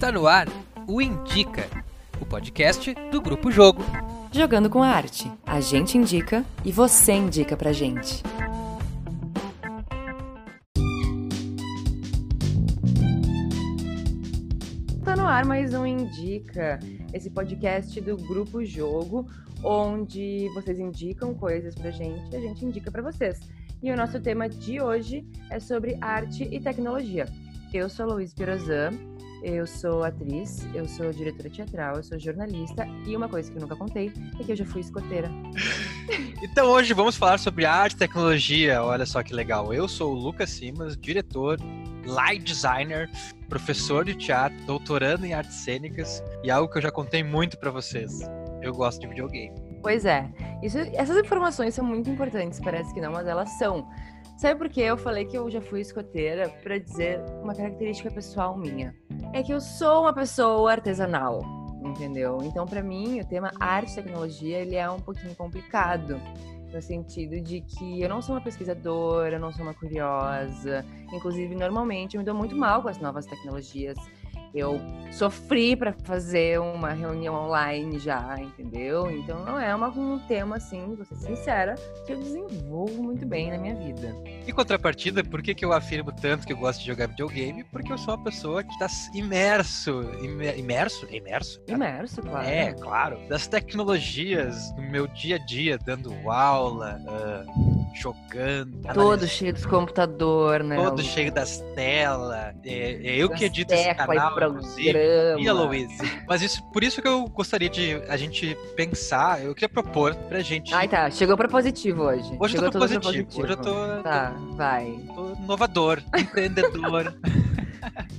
Está no ar o Indica, o podcast do Grupo Jogo. Jogando com a arte. A gente indica e você indica pra gente. Tá no ar mais um Indica, esse podcast do Grupo Jogo, onde vocês indicam coisas pra gente e a gente indica pra vocês. E o nosso tema de hoje é sobre arte e tecnologia. Eu sou Luiz Pirozan, eu sou atriz, eu sou diretora teatral, eu sou jornalista e uma coisa que eu nunca contei é que eu já fui escoteira. Então hoje vamos falar sobre arte e tecnologia. Olha só que legal. Eu sou o Lucas Simas, diretor, light designer, professor de teatro, doutorando em artes cênicas e algo que eu já contei muito para vocês. Eu gosto de videogame. Pois é. Isso, essas informações são muito importantes, parece que não, mas elas são. Sabe por que eu falei que eu já fui escoteira? Para dizer uma característica pessoal minha. É que eu sou uma pessoa artesanal, entendeu? Então, para mim, o tema arte e tecnologia, ele é um pouquinho complicado. No sentido de que eu não sou uma pesquisadora, eu não sou uma curiosa. Inclusive, normalmente, eu me dou muito mal com as novas tecnologias. Eu sofri para fazer uma reunião online já, entendeu? Então não é uma, um tema assim, vou ser sincera, que eu desenvolvo muito bem na minha vida. Em contrapartida, por que, que eu afirmo tanto que eu gosto de jogar videogame? Porque eu sou uma pessoa que está imerso, imerso, imerso, imerso, claro. É, claro, das tecnologias no meu dia a dia, dando aula, uh, jogando. Todo cheio dos computador, né? Todo cheio das telas. É, é eu que edito esse canal programa. E a Louise. Mas isso, por isso que eu gostaria de a gente pensar, eu queria propor pra gente. Ai, tá. Chegou pra positivo hoje. Hoje Chegou eu tô positivo. positivo. Hoje eu tô. Tá, tô, vai. Tô inovador, empreendedor.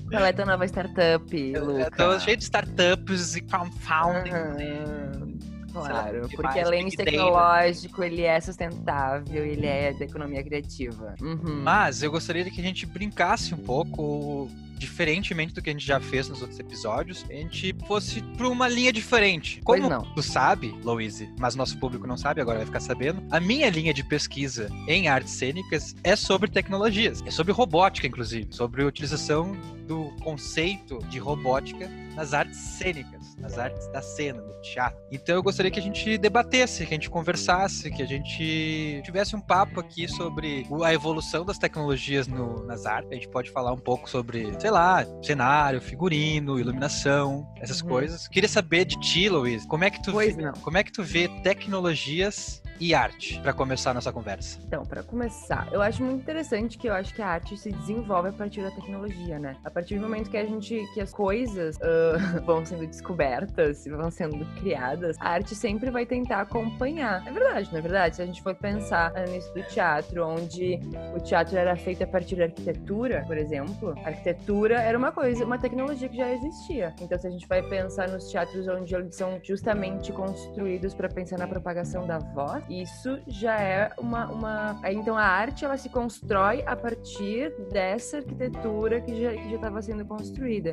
Qual é a tua nova startup, Luca? Eu tô cheio de startups e crowdfunding. Uhum. Claro, porque além de tecnológico, ele é sustentável, ele é da economia criativa. Uhum. Mas eu gostaria que a gente brincasse um pouco diferentemente do que a gente já fez nos outros episódios, a gente fosse para uma linha diferente. Como não. tu sabe, Louise, mas nosso público não sabe, agora vai ficar sabendo, a minha linha de pesquisa em artes cênicas é sobre tecnologias, é sobre robótica, inclusive, sobre a utilização do conceito de robótica nas artes cênicas, nas artes da cena, do teatro. Então eu gostaria que a gente debatesse, que a gente conversasse, que a gente tivesse um papo aqui sobre a evolução das tecnologias no, nas artes. A gente pode falar um pouco sobre, sei lá, cenário, figurino, iluminação, essas uhum. coisas. Queria saber de ti, Luiz, como é que tu vê, como é que tu vê tecnologias e arte para começar nossa conversa? Então, para começar, eu acho muito interessante que eu acho que a arte se desenvolve a partir da tecnologia, né? A partir do momento que a gente que as coisas uh, vão sendo descobertas, vão sendo criadas, a arte sempre vai tentar acompanhar. É verdade, não é verdade? Se a gente for pensar nisso do teatro, onde o teatro era feito a partir da arquitetura, por exemplo, a arquitetura era uma coisa, uma tecnologia que já existia. Então, se a gente vai pensar nos teatros onde eles são justamente construídos para pensar na propagação da voz, isso já é uma, uma. Então a arte ela se constrói a partir dessa arquitetura que já que já estava sendo construída.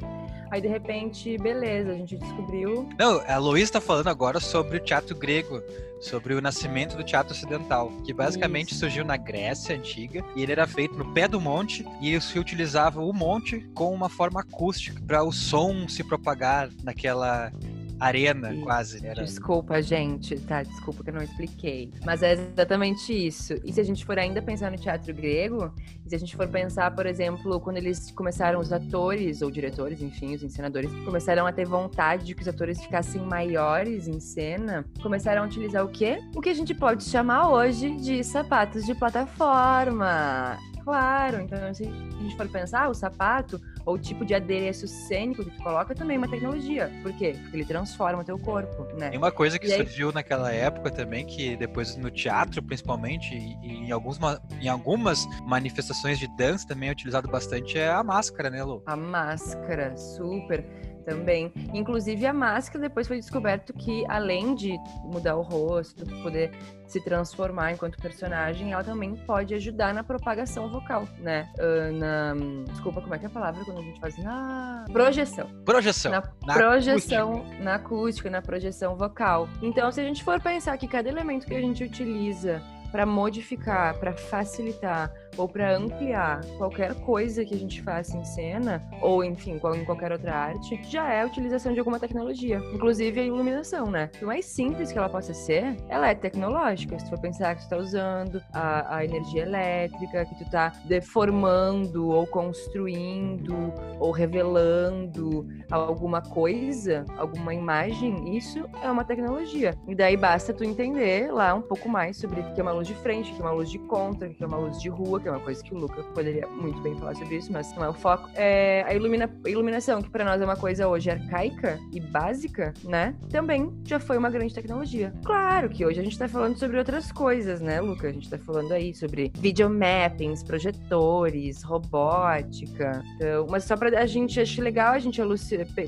Aí de repente, beleza, a gente descobriu. Não, a Luísa está falando agora sobre o teatro grego, sobre o nascimento do teatro ocidental, que basicamente Isso. surgiu na Grécia antiga e ele era feito no pé do monte e se utilizava o monte com uma forma acústica para o som se propagar naquela arena, e... quase. Era... Desculpa, gente, tá? Desculpa que eu não expliquei. Mas é exatamente isso. E se a gente for ainda pensar no teatro grego, se a gente for pensar, por exemplo, quando eles começaram, os atores ou diretores, enfim, os encenadores, começaram a ter vontade de que os atores ficassem maiores em cena, começaram a utilizar o quê? O que a gente pode chamar hoje de sapatos de plataforma. Claro, então se a gente for pensar, o sapato ou o tipo de adereço cênico que tu coloca também é uma tecnologia. Por quê? Porque ele transforma o teu corpo, né? Tem uma coisa que e surgiu aí... naquela época também, que depois no teatro, principalmente, e, em, alguns, em algumas manifestações de dança também é utilizado bastante, é a máscara, né, Lu? A máscara, super também. Inclusive, a máscara depois foi descoberto que, além de mudar o rosto, poder se transformar enquanto personagem, ela também pode ajudar na propagação vocal, né? Uh, na. Desculpa, como é que é a palavra quando a gente faz na projeção. Projeção. Na, na projeção, acústica. na acústica, na projeção vocal. Então, se a gente for pensar que cada elemento que a gente utiliza para modificar, para facilitar ou para ampliar qualquer coisa que a gente faça em cena, ou enfim, em qualquer outra arte, já é a utilização de alguma tecnologia. Inclusive a iluminação, né? Por mais simples que ela possa ser, ela é tecnológica. Se for pensar que tu tá usando a, a energia elétrica, que tu tá deformando ou construindo ou revelando alguma coisa, alguma imagem, isso é uma tecnologia. E daí basta tu entender lá um pouco mais sobre o que é uma luz de frente, o que é uma luz de contra, o que é uma luz de rua, que é uma coisa que o Luca poderia muito bem falar sobre isso, mas não é o foco. É a, ilumina, iluminação, que para nós é uma coisa hoje arcaica e básica, né? Também já foi uma grande tecnologia. Claro que hoje a gente tá falando sobre outras coisas, né, Luca? A gente tá falando aí sobre videomappings, projetores, robótica. Então, mas só pra a gente, acho legal a gente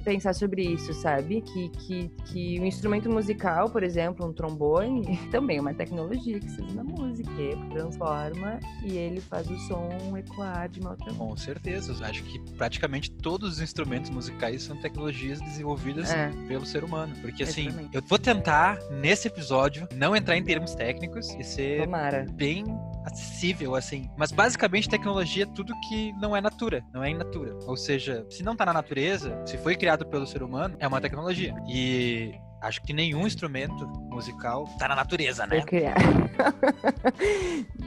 pensar sobre isso, sabe? Que, que, que o instrumento musical, por exemplo, um trombone, também é uma tecnologia que na música, que transforma e ele faz o som ecoar de uma outra Com certeza, acho que praticamente todos os instrumentos musicais são tecnologias desenvolvidas é. pelo ser humano. Porque assim, Exatamente. eu vou tentar, nesse episódio, não entrar em termos técnicos e ser Tomara. bem acessível, assim. Mas basicamente tecnologia é tudo que não é natura, não é in natura. Ou seja, se não tá na natureza, se foi criado pelo ser humano, é uma tecnologia. E acho que nenhum instrumento musical tá na natureza, né?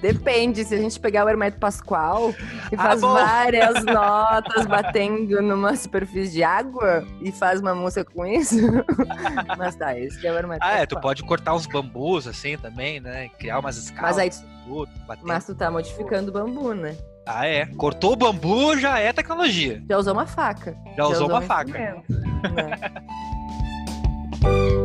Depende, se a gente pegar o Hermeto Pascoal e ah, faz ah, várias notas batendo numa superfície de água e faz uma música com isso. Mas tá, esse é o Hermeto Ah, Pascoal. é, tu pode cortar uns bambus assim também, né? Criar umas escalas. Mas aí tu... Mas tu tá modificando o bambu, né? Ah, é. Cortou o bambu, já é tecnologia. Já usou uma faca. Já, já usou, usou uma um faca. Né? you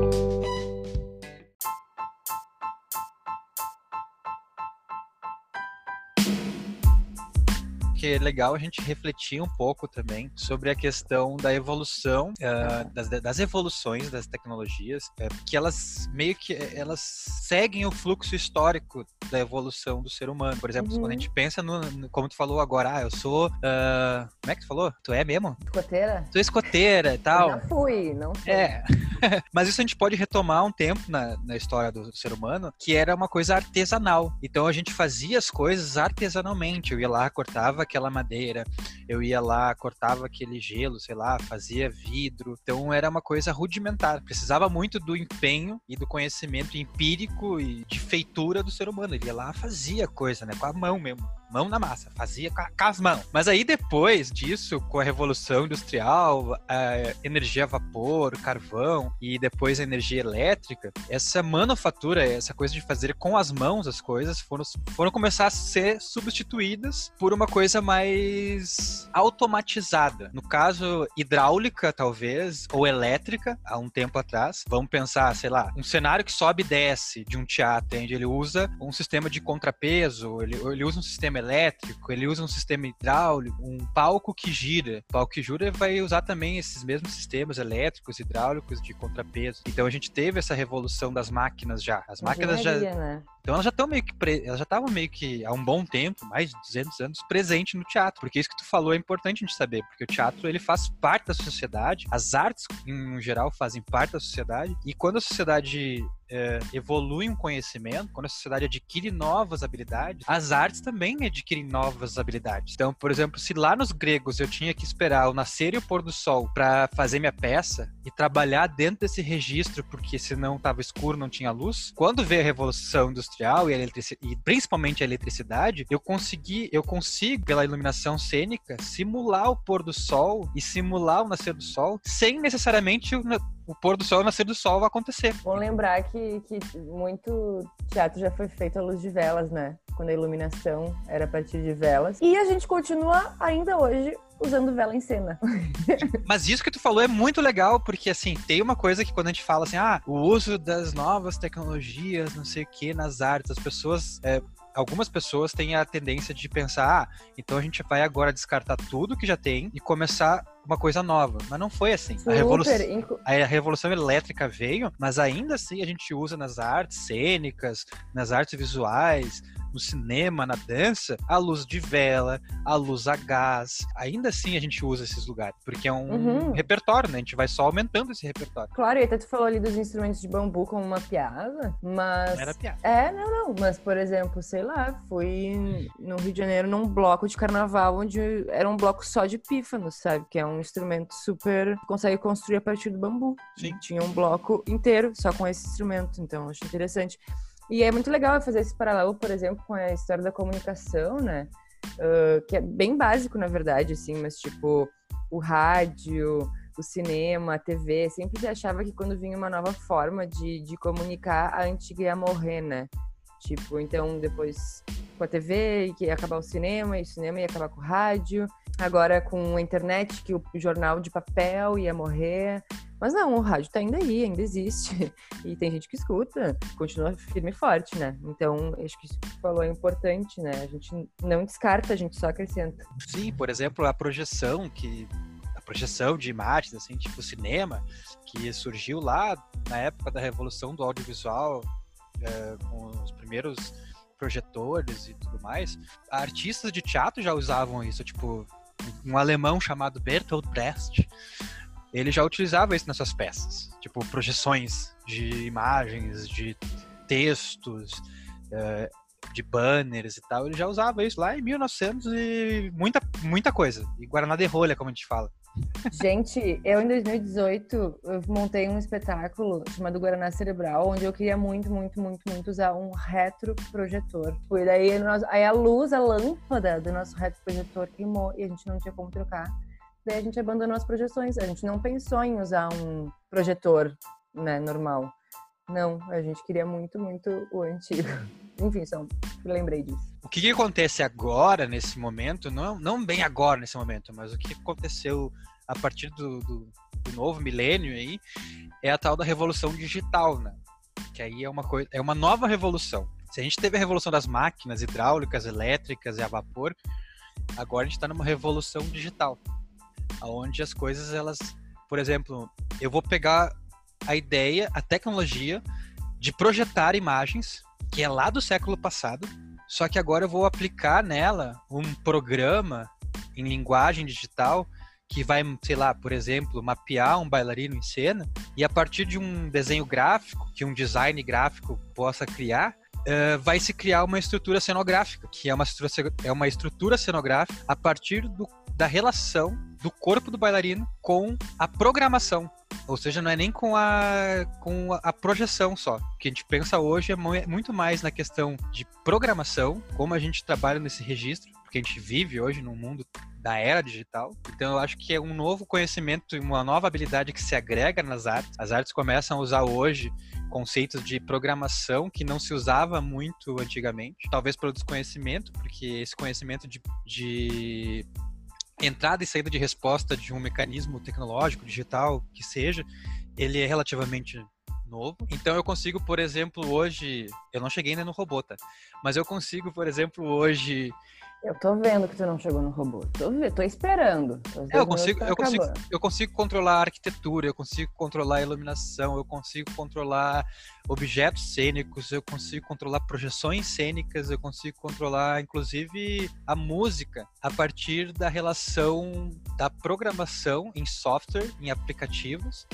que é legal a gente refletir um pouco também sobre a questão da evolução, uh, das, das, evoluções das tecnologias, uh, que elas meio que elas seguem o fluxo histórico da evolução do ser humano. Por exemplo, uhum. quando a uhum. gente pensa no, no, como tu falou agora, ah, eu sou, uh, como é que tu falou? Tu é mesmo? Escoteira? Tu é escoteira e tal. Já fui, não fui. É. Mas isso a gente pode retomar um tempo na, na história do ser humano, que era uma coisa artesanal. Então a gente fazia as coisas artesanalmente. Eu ia lá, cortava aquela madeira, eu ia lá, cortava aquele gelo, sei lá, fazia vidro. Então era uma coisa rudimentar. Precisava muito do empenho e do conhecimento empírico e de feitura do ser humano. Ele ia lá, fazia coisa, né, com a mão mesmo mão na massa, fazia com, as mãos. Mas aí depois disso, com a revolução industrial, a energia a vapor, carvão e depois a energia elétrica, essa manufatura, essa coisa de fazer com as mãos as coisas, foram, foram começar a ser substituídas por uma coisa mais automatizada. No caso, hidráulica, talvez, ou elétrica, há um tempo atrás. Vamos pensar, sei lá, um cenário que sobe e desce de um teatro, onde ele usa um sistema de contrapeso, ele, ele usa um sistema elétrico, ele usa um sistema hidráulico, um palco que gira. O palco que gira vai usar também esses mesmos sistemas elétricos, hidráulicos, de contrapeso. Então a gente teve essa revolução das máquinas já. As máquinas já. Né? Então elas já estão meio que pre... elas já estavam meio que há um bom tempo, mais de 200 anos, presente no teatro. Porque isso que tu falou é importante a gente saber, porque o teatro ele faz parte da sociedade, as artes em geral fazem parte da sociedade e quando a sociedade é, evolui um conhecimento, quando a sociedade adquire novas habilidades, as artes também adquirem novas habilidades. Então, por exemplo, se lá nos gregos eu tinha que esperar o nascer e o pôr do sol para fazer minha peça e trabalhar dentro desse registro, porque senão estava escuro, não tinha luz, quando veio a revolução industrial e, a e principalmente a eletricidade, eu consegui, eu consigo pela iluminação cênica simular o pôr do sol e simular o nascer do sol sem necessariamente o pôr do sol e o nascer do sol acontecer. Bom lembrar que, que muito teatro já foi feito à luz de velas, né? Quando a iluminação era a partir de velas. E a gente continua ainda hoje usando vela em cena. Mas isso que tu falou é muito legal, porque assim, tem uma coisa que quando a gente fala assim, ah, o uso das novas tecnologias, não sei o que, nas artes, as pessoas é, algumas pessoas têm a tendência de pensar, ah, então a gente vai agora descartar tudo que já tem e começar uma coisa nova. Mas não foi assim. A revolução, a revolução elétrica veio, mas ainda assim a gente usa nas artes cênicas, nas artes visuais, no cinema, na dança, a luz de vela, a luz a gás. Ainda assim a gente usa esses lugares, porque é um uhum. repertório, né? A gente vai só aumentando esse repertório. Claro, e até tu falou ali dos instrumentos de bambu como uma piada, mas. Não era piada. É, não, não. Mas, por exemplo, sei lá, fui no Rio de Janeiro num bloco de carnaval onde era um bloco só de pífanos, sabe? Que é um instrumento super. consegue construir a partir do bambu. Sim. Tinha um bloco inteiro só com esse instrumento, então acho interessante. E é muito legal fazer esse paralelo, por exemplo, com a história da comunicação, né? Uh, que é bem básico, na verdade, assim, mas tipo, o rádio, o cinema, a TV, sempre se achava que quando vinha uma nova forma de, de comunicar, a antiga ia morrer, né? Tipo, então depois com a TV, que ia acabar o cinema, e o cinema ia acabar com o rádio. Agora com a internet, que o jornal de papel ia morrer. Mas não, o rádio tá ainda aí, ainda existe. E tem gente que escuta, continua firme e forte, né? Então, acho que isso que você falou é importante, né? A gente não descarta, a gente só acrescenta. Sim, por exemplo, a projeção que projeção de imagens, assim, tipo cinema, que surgiu lá na época da revolução do audiovisual, é, com os primeiros projetores e tudo mais. Artistas de teatro já usavam isso, tipo um alemão chamado Bertolt Brecht ele já utilizava isso nas suas peças, tipo projeções de imagens, de textos, uh, de banners e tal. Ele já usava isso lá em 1900 e muita, muita coisa. E Guaraná de rolha, como a gente fala. Gente, eu em 2018 eu montei um espetáculo chamado Guaraná Cerebral, onde eu queria muito, muito, muito, muito usar um retroprojetor. Foi daí nós, aí a luz, a lâmpada do nosso retroprojetor queimou e a gente não tinha como trocar daí a gente abandonou as projeções. A gente não pensou em usar um projetor, né, normal. Não, a gente queria muito, muito o antigo. Enfim, só lembrei disso. O que, que, acontece agora, nesse momento, não, não bem agora, nesse momento, mas o que aconteceu a partir do, do, do novo milênio aí, é a tal da revolução digital, né? Que aí é uma coisa, é uma nova revolução. Se a gente teve a revolução das máquinas hidráulicas, elétricas e a vapor, agora a gente está numa revolução digital onde as coisas elas, por exemplo, eu vou pegar a ideia, a tecnologia de projetar imagens que é lá do século passado, só que agora eu vou aplicar nela um programa em linguagem digital que vai, sei lá, por exemplo, mapear um bailarino em cena e a partir de um desenho gráfico que um design gráfico possa criar, uh, vai se criar uma estrutura cenográfica, que é uma estrutura, é uma estrutura cenográfica a partir do, da relação do corpo do bailarino com a programação. Ou seja, não é nem com a, com a projeção só. O que a gente pensa hoje é muito mais na questão de programação, como a gente trabalha nesse registro, porque a gente vive hoje num mundo da era digital. Então eu acho que é um novo conhecimento e uma nova habilidade que se agrega nas artes. As artes começam a usar hoje conceitos de programação que não se usava muito antigamente, talvez pelo desconhecimento, porque esse conhecimento de, de entrada e saída de resposta de um mecanismo tecnológico, digital, que seja, ele é relativamente novo. Então eu consigo, por exemplo, hoje, eu não cheguei ainda no robô, tá? Mas eu consigo, por exemplo, hoje eu tô vendo que tu não chegou no robô. Tô, tô esperando. É, eu consigo, eu, consigo, eu consigo controlar a arquitetura, eu consigo controlar a iluminação, eu consigo controlar objetos cênicos, eu consigo controlar projeções cênicas, eu consigo controlar, inclusive, a música a partir da relação da programação em software, em aplicativos,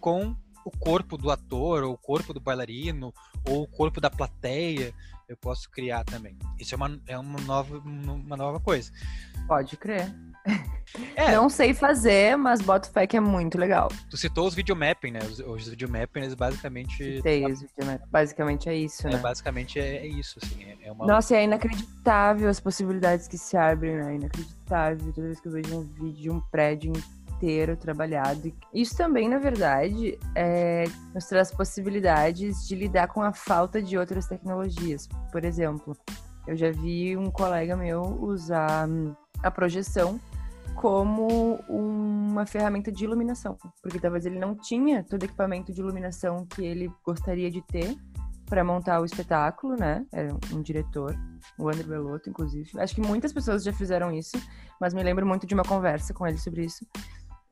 com o corpo do ator, ou o corpo do bailarino, ou o corpo da plateia eu posso criar também. Isso é uma, é uma, nova, uma nova coisa. Pode crer. É. Não sei fazer, mas boto fé que é muito legal. Tu citou os videomapping, né? Os, os videomapping, eles basicamente... Citei os videomapping. Basicamente é isso, é, né? Basicamente é, é isso, assim. É, é uma... Nossa, é inacreditável as possibilidades que se abrem, né? Inacreditável. Toda vez que eu vejo um vídeo de um prédio inteiro trabalhado. Isso também, na verdade, é, nos traz possibilidades de lidar com a falta de outras tecnologias. Por exemplo, eu já vi um colega meu usar hum, a projeção como uma ferramenta de iluminação, porque talvez ele não tinha todo o equipamento de iluminação que ele gostaria de ter para montar o espetáculo, né? Era um diretor, o André Belotto, inclusive. Acho que muitas pessoas já fizeram isso, mas me lembro muito de uma conversa com ele sobre isso.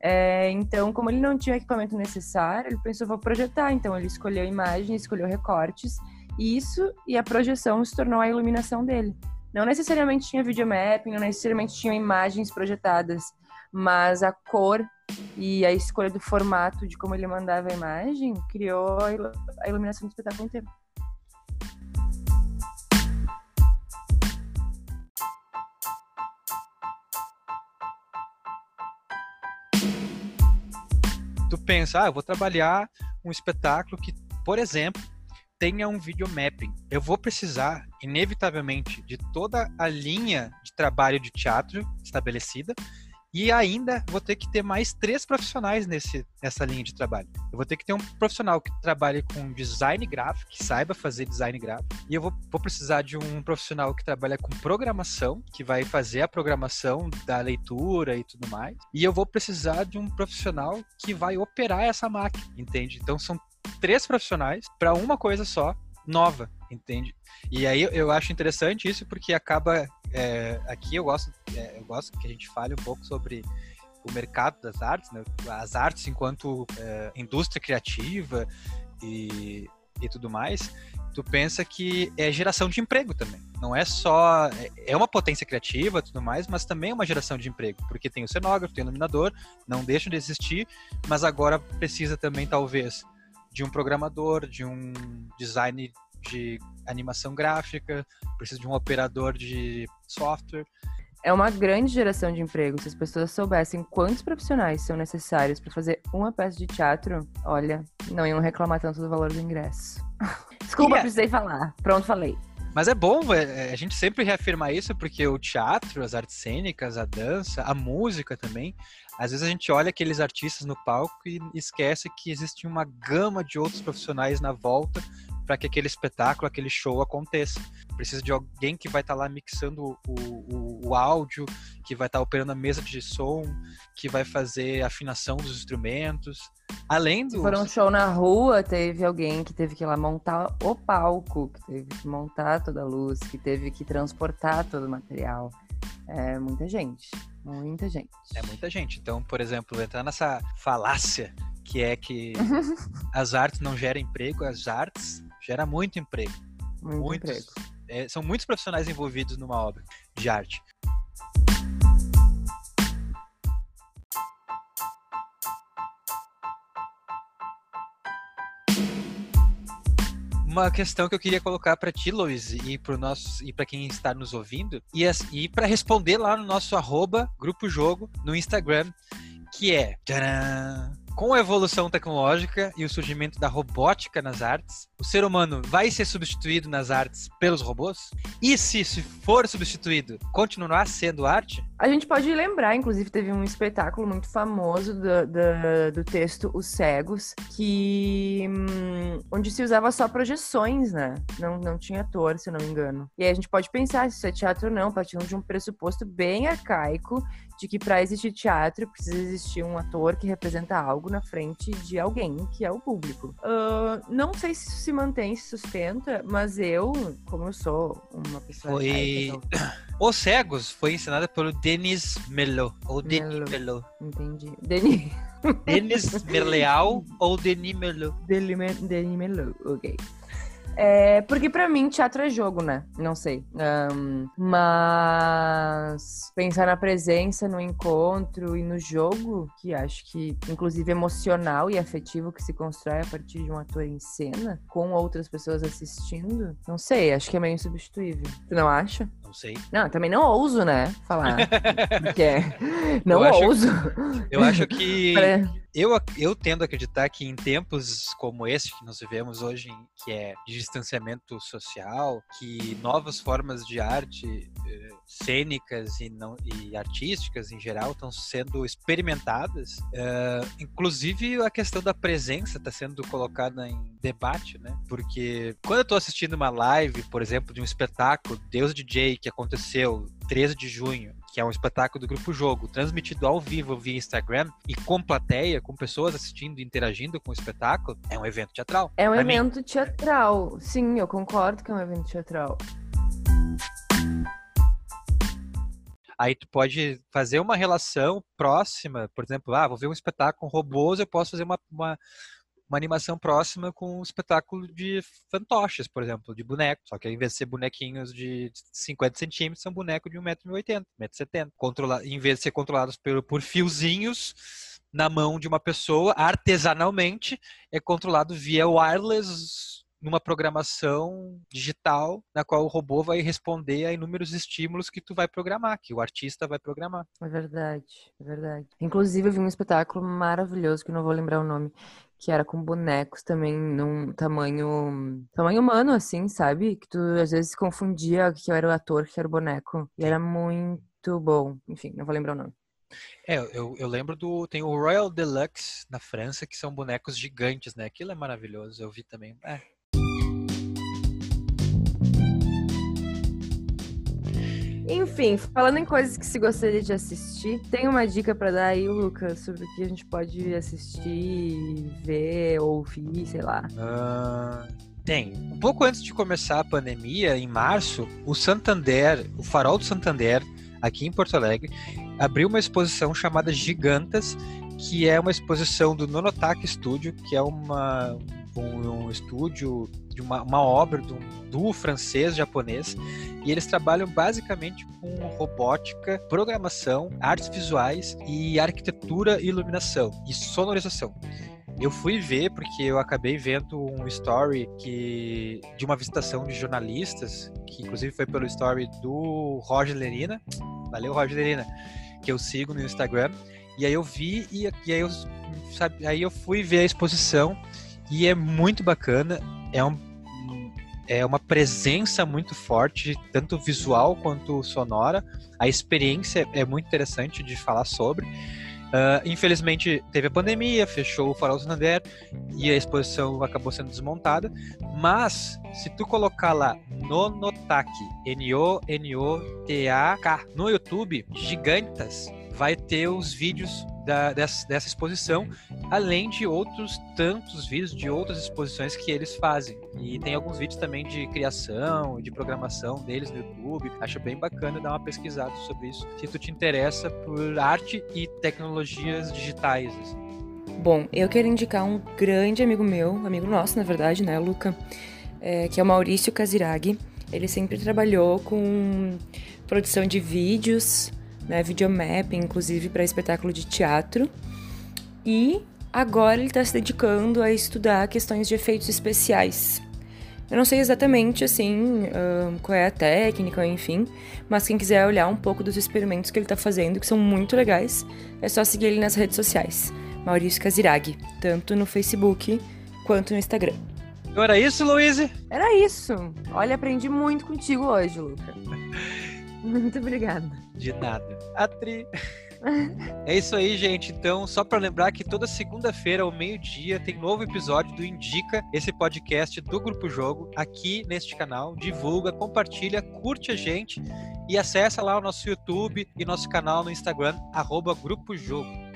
É, então, como ele não tinha o equipamento necessário, ele pensou, vou projetar. Então, ele escolheu imagens, escolheu recortes E isso e a projeção se tornou a iluminação dele. Não necessariamente tinha videomapping, não necessariamente tinha imagens projetadas, mas a cor e a escolha do formato de como ele mandava a imagem criou a iluminação do espetáculo inteiro. Tu pensa, ah, eu vou trabalhar um espetáculo que, por exemplo, tenha um videomapping. Eu vou precisar, inevitavelmente, de toda a linha de trabalho de teatro estabelecida e ainda vou ter que ter mais três profissionais nesse, nessa linha de trabalho. Eu vou ter que ter um profissional que trabalhe com design gráfico, que saiba fazer design gráfico. E eu vou, vou precisar de um profissional que trabalha com programação, que vai fazer a programação da leitura e tudo mais. E eu vou precisar de um profissional que vai operar essa máquina, entende? Então são três profissionais para uma coisa só, nova, entende? E aí eu acho interessante isso porque acaba é, aqui eu gosto, é, eu gosto que a gente fale um pouco sobre o mercado das artes, né? as artes enquanto é, indústria criativa e, e tudo mais. Tu pensa que é geração de emprego também. Não é só. É, é uma potência criativa tudo mais, mas também é uma geração de emprego. Porque tem o cenógrafo, tem o iluminador, não deixam de existir, mas agora precisa também, talvez, de um programador, de um design de animação gráfica, precisa de um operador de software. É uma grande geração de emprego. Se as pessoas soubessem quantos profissionais são necessários para fazer uma peça de teatro, olha, não iam reclamar tanto do valor do ingresso. Desculpa, yeah. precisei falar. Pronto, falei. Mas é bom é, é, a gente sempre reafirmar isso, porque o teatro, as artes cênicas, a dança, a música também, às vezes a gente olha aqueles artistas no palco e esquece que existe uma gama de outros profissionais na volta para que aquele espetáculo, aquele show aconteça. Precisa de alguém que vai estar tá lá mixando o, o, o, áudio, que vai estar tá operando a mesa de som, que vai fazer a afinação dos instrumentos. Além do. Se for um show na rua, teve alguém que teve que ir lá montar o palco, que teve que montar toda a luz, que teve que transportar todo o material. É muita gente. Muita gente. É muita gente. Então, por exemplo, entrar nessa falácia que é que as artes não geram emprego, as artes gera muito emprego. Muito muitos, emprego. É, são muitos profissionais envolvidos numa obra de arte. Uma questão que eu queria colocar para ti, Luiz, e para nosso e para quem está nos ouvindo, e, e para responder lá no nosso arroba Grupo Jogo no Instagram, que é tcharam, com a evolução tecnológica e o surgimento da robótica nas artes, o ser humano vai ser substituído nas artes pelos robôs? E se, se for substituído, continuará sendo arte? A gente pode lembrar, inclusive, teve um espetáculo muito famoso do, do, do texto Os Cegos, que hum, onde se usava só projeções, né? Não, não tinha ator, se eu não me engano. E aí a gente pode pensar se isso é teatro ou não, partindo de um pressuposto bem arcaico de que para existir teatro precisa existir um ator que representa algo na frente de alguém, que é o público. Uh, não sei se isso se mantém, se sustenta, mas eu, como eu sou uma pessoa. Foi. Os Cegos foi ensinada pelo Denis Melot, ou Denis Melot. Entendi. Denis. Denis Merleal ou Denis Melot? Denis Melot, ok. É, porque para mim teatro é jogo, né? Não sei. Um, mas pensar na presença, no encontro e no jogo, que acho que, inclusive, emocional e afetivo que se constrói a partir de um ator em cena, com outras pessoas assistindo, não sei, acho que é meio insubstituível. Tu não acha? Não sei. Não, também não ouso, né? Falar. porque não eu ouso. Acho, eu acho que. eu, eu tendo a acreditar que em tempos como esse que nós vivemos hoje, que é de distanciamento social, que novas formas de arte eh, cênicas e, não, e artísticas em geral estão sendo experimentadas, uh, inclusive a questão da presença está sendo colocada em debate, né? Porque quando eu estou assistindo uma live, por exemplo, de um espetáculo Deus DJ que aconteceu 13 de junho que é um espetáculo do Grupo Jogo, transmitido ao vivo via Instagram e com plateia, com pessoas assistindo e interagindo com o espetáculo, é um evento teatral. É um evento mim. teatral. Sim, eu concordo que é um evento teatral. Aí tu pode fazer uma relação próxima, por exemplo, ah, vou ver um espetáculo com robôs, eu posso fazer uma, uma uma animação próxima com um espetáculo de fantoches, por exemplo, de bonecos. Só que ao invés de ser bonequinhos de 50 centímetros, são bonecos de 1,80m, 1,70m. Controla... Em vez de ser controlados por, por fiozinhos na mão de uma pessoa, artesanalmente, é controlado via wireless numa programação digital na qual o robô vai responder a inúmeros estímulos que tu vai programar, que o artista vai programar. É verdade, é verdade. Inclusive eu vi um espetáculo maravilhoso que não vou lembrar o nome, que era com bonecos também num tamanho tamanho humano assim, sabe? Que tu às vezes confundia que eu era o ator, que era o boneco. E era muito bom. Enfim, não vou lembrar o nome. É, eu, eu lembro do. Tem o Royal Deluxe na França, que são bonecos gigantes, né? Aquilo é maravilhoso, eu vi também. É, Enfim, falando em coisas que se gostaria de assistir, tem uma dica para dar aí, Lucas, sobre o que a gente pode assistir, ver, ouvir, sei lá. Uh, tem. Um pouco antes de começar a pandemia, em março, o Santander, o Farol do Santander, aqui em Porto Alegre, abriu uma exposição chamada Gigantas, que é uma exposição do Nonotake Studio, que é uma, um, um estúdio de uma, uma obra um duo francês-japonês, e eles trabalham basicamente com robótica, programação, artes visuais e arquitetura, iluminação e sonorização. Eu fui ver porque eu acabei vendo um story que de uma visitação de jornalistas, que inclusive foi pelo story do Roger Lerina. Valeu, Roger Lerina, que eu sigo no Instagram. E aí eu vi e, e aí eu sabe, aí eu fui ver a exposição e é muito bacana. É um é uma presença muito forte, tanto visual quanto sonora. A experiência é muito interessante de falar sobre. Uh, infelizmente teve a pandemia, fechou o Farol Santander e a exposição acabou sendo desmontada. Mas se tu colocar lá Nonotake, N-O-N-O-T-A-K, no YouTube, gigantas, vai ter os vídeos da, dessa, dessa exposição, além de outros tantos vídeos de outras exposições que eles fazem. E tem alguns vídeos também de criação e de programação deles no YouTube. Acho bem bacana dar uma pesquisada sobre isso, se tu te interessa por arte e tecnologias digitais. Assim. Bom, eu quero indicar um grande amigo meu, amigo nosso, na verdade, né, Luca, é, que é o Maurício Casiraghi. Ele sempre trabalhou com produção de vídeos, né, videomapping, inclusive para espetáculo de teatro. E agora ele está se dedicando a estudar questões de efeitos especiais. Eu não sei exatamente assim qual é a técnica, enfim, mas quem quiser olhar um pouco dos experimentos que ele está fazendo, que são muito legais, é só seguir ele nas redes sociais. Maurício Casiraghi, tanto no Facebook quanto no Instagram. Então era isso, Luiz? Era isso. Olha, aprendi muito contigo hoje, Luca. Muito obrigada. De nada. Atri. É isso aí, gente. Então, só para lembrar que toda segunda-feira, ao meio-dia, tem novo episódio do Indica, esse podcast do Grupo Jogo, aqui neste canal. Divulga, compartilha, curte a gente e acessa lá o nosso YouTube e nosso canal no Instagram, arroba Grupo Jogo.